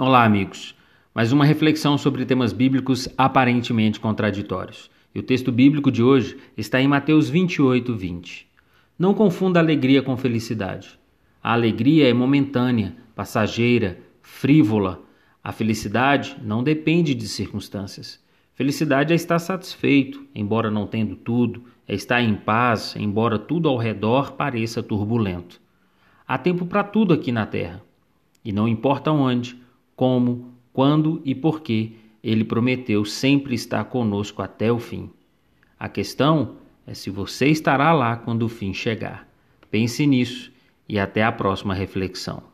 Olá, amigos. Mais uma reflexão sobre temas bíblicos aparentemente contraditórios. E o texto bíblico de hoje está em Mateus 28, 20. Não confunda alegria com felicidade. A alegria é momentânea, passageira, frívola. A felicidade não depende de circunstâncias. Felicidade é estar satisfeito, embora não tendo tudo, é estar em paz, embora tudo ao redor pareça turbulento. Há tempo para tudo aqui na terra. E não importa onde, como, quando e por que ele prometeu sempre estar conosco até o fim. A questão é se você estará lá quando o fim chegar. Pense nisso e até a próxima reflexão.